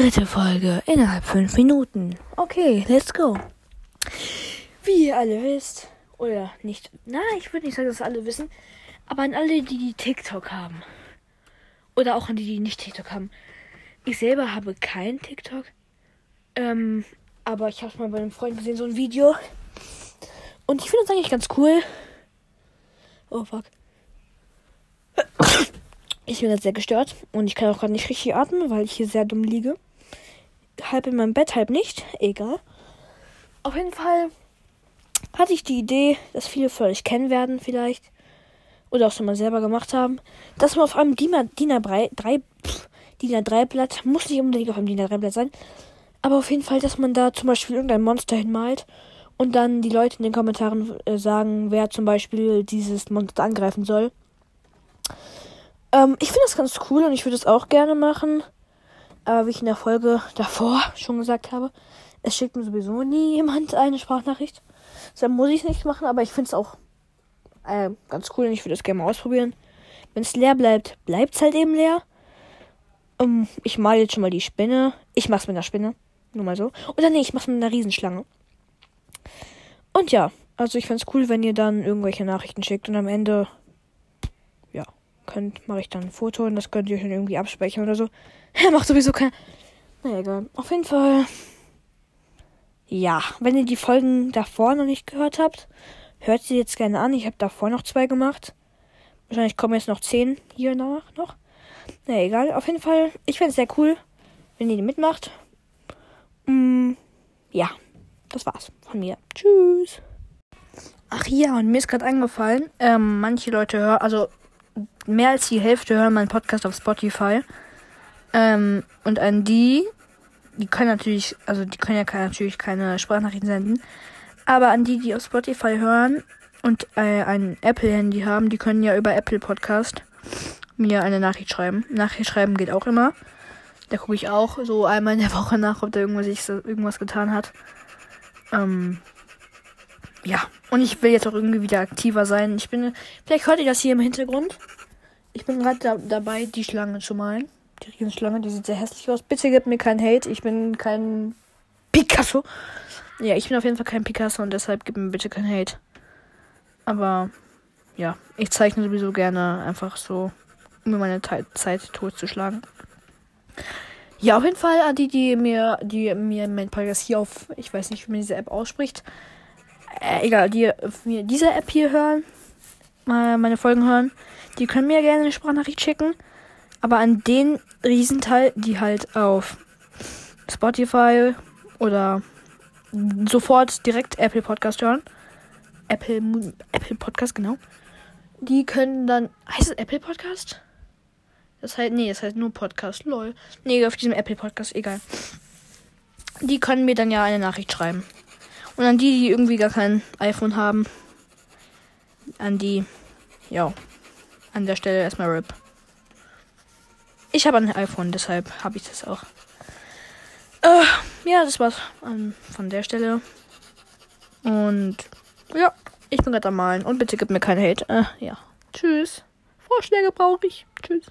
Dritte Folge innerhalb fünf Minuten. Okay, let's go. Wie ihr alle wisst, oder nicht, na, ich würde nicht sagen, dass alle wissen, aber an alle, die die TikTok haben. Oder auch an die, die nicht TikTok haben. Ich selber habe kein TikTok. Ähm, aber ich habe mal bei einem Freund gesehen, so ein Video. Und ich finde das eigentlich ganz cool. Oh fuck. Ich bin jetzt sehr gestört und ich kann auch gerade nicht richtig atmen, weil ich hier sehr dumm liege. Halb in meinem Bett, halb nicht. Egal. Auf jeden Fall hatte ich die Idee, dass viele von euch kennen werden vielleicht. Oder auch schon mal selber gemacht haben. Dass man auf einem DIN A3, 3, DIN A3 Blatt, muss nicht unbedingt auf einem DIN A3 Blatt sein. Aber auf jeden Fall, dass man da zum Beispiel irgendein Monster hinmalt. Und dann die Leute in den Kommentaren äh, sagen, wer zum Beispiel dieses Monster angreifen soll. Ähm, ich finde das ganz cool und ich würde es auch gerne machen. Aber wie ich in der Folge davor schon gesagt habe, es schickt mir sowieso nie jemand eine Sprachnachricht. Deshalb muss ich es nicht machen, aber ich finde es auch äh, ganz cool und ich würde es gerne mal ausprobieren. Wenn es leer bleibt, bleibt es halt eben leer. Um, ähm, ich male jetzt schon mal die Spinne. Ich mach's mit einer Spinne. Nur mal so. Oder nee, ich mach's mit einer Riesenschlange. Und ja, also ich find's cool, wenn ihr dann irgendwelche Nachrichten schickt und am Ende könnt, mache ich dann ein Foto und das könnt ihr schon irgendwie abspeichern oder so. Er macht sowieso kein. Na egal. Auf jeden Fall. Ja, wenn ihr die Folgen davor noch nicht gehört habt, hört sie jetzt gerne an. Ich habe davor noch zwei gemacht. Wahrscheinlich kommen jetzt noch zehn hier nach noch. Na egal. Auf jeden Fall, ich fände es sehr cool, wenn ihr die mitmacht. Mm, ja, das war's von mir. Tschüss. Ach ja, und mir ist gerade eingefallen, ähm, manche Leute hören, also mehr als die Hälfte hören meinen Podcast auf Spotify. Ähm, und an die, die können natürlich, also die können ja keine, natürlich keine Sprachnachrichten senden. Aber an die, die auf Spotify hören und äh, ein Apple-Handy haben, die können ja über Apple Podcast mir eine Nachricht schreiben. Nachricht schreiben geht auch immer. Da gucke ich auch so einmal in der Woche nach, ob da irgendwas, sich irgendwas getan hat. Ähm, ja, und ich will jetzt auch irgendwie wieder aktiver sein. Ich bin, vielleicht hört ihr das hier im Hintergrund. Ich bin gerade da, dabei, die Schlange zu malen. Die Riesenschlange, die sieht sehr hässlich aus. Bitte gebt mir keinen Hate. Ich bin kein Picasso. Ja, ich bin auf jeden Fall kein Picasso und deshalb gebt mir bitte keinen Hate. Aber ja, ich zeichne sowieso gerne einfach so, um mir meine Zeit totzuschlagen. Ja, auf jeden Fall an die, die mir, die mir mein Podcast hier auf, ich weiß nicht, wie man diese App ausspricht. Äh, egal, die mir diese App hier hören, meine Folgen hören. Die können mir gerne eine Sprachnachricht schicken. Aber an den Riesenteil, die halt auf Spotify oder sofort direkt Apple Podcast hören. Apple, Apple Podcast, genau. Die können dann. Heißt es Apple Podcast? Das heißt, nee, das heißt nur Podcast, lol. Nee, auf diesem Apple Podcast, egal. Die können mir dann ja eine Nachricht schreiben. Und an die, die irgendwie gar kein iPhone haben, an die, ja, an der Stelle erstmal RIP. Ich habe ein iPhone, deshalb habe ich das auch. Äh, ja, das war's an, von der Stelle. Und ja, ich bin gerade am Malen. Und bitte gib mir keinen Hate. Äh, ja. Tschüss. Vorschläge brauche ich. Tschüss.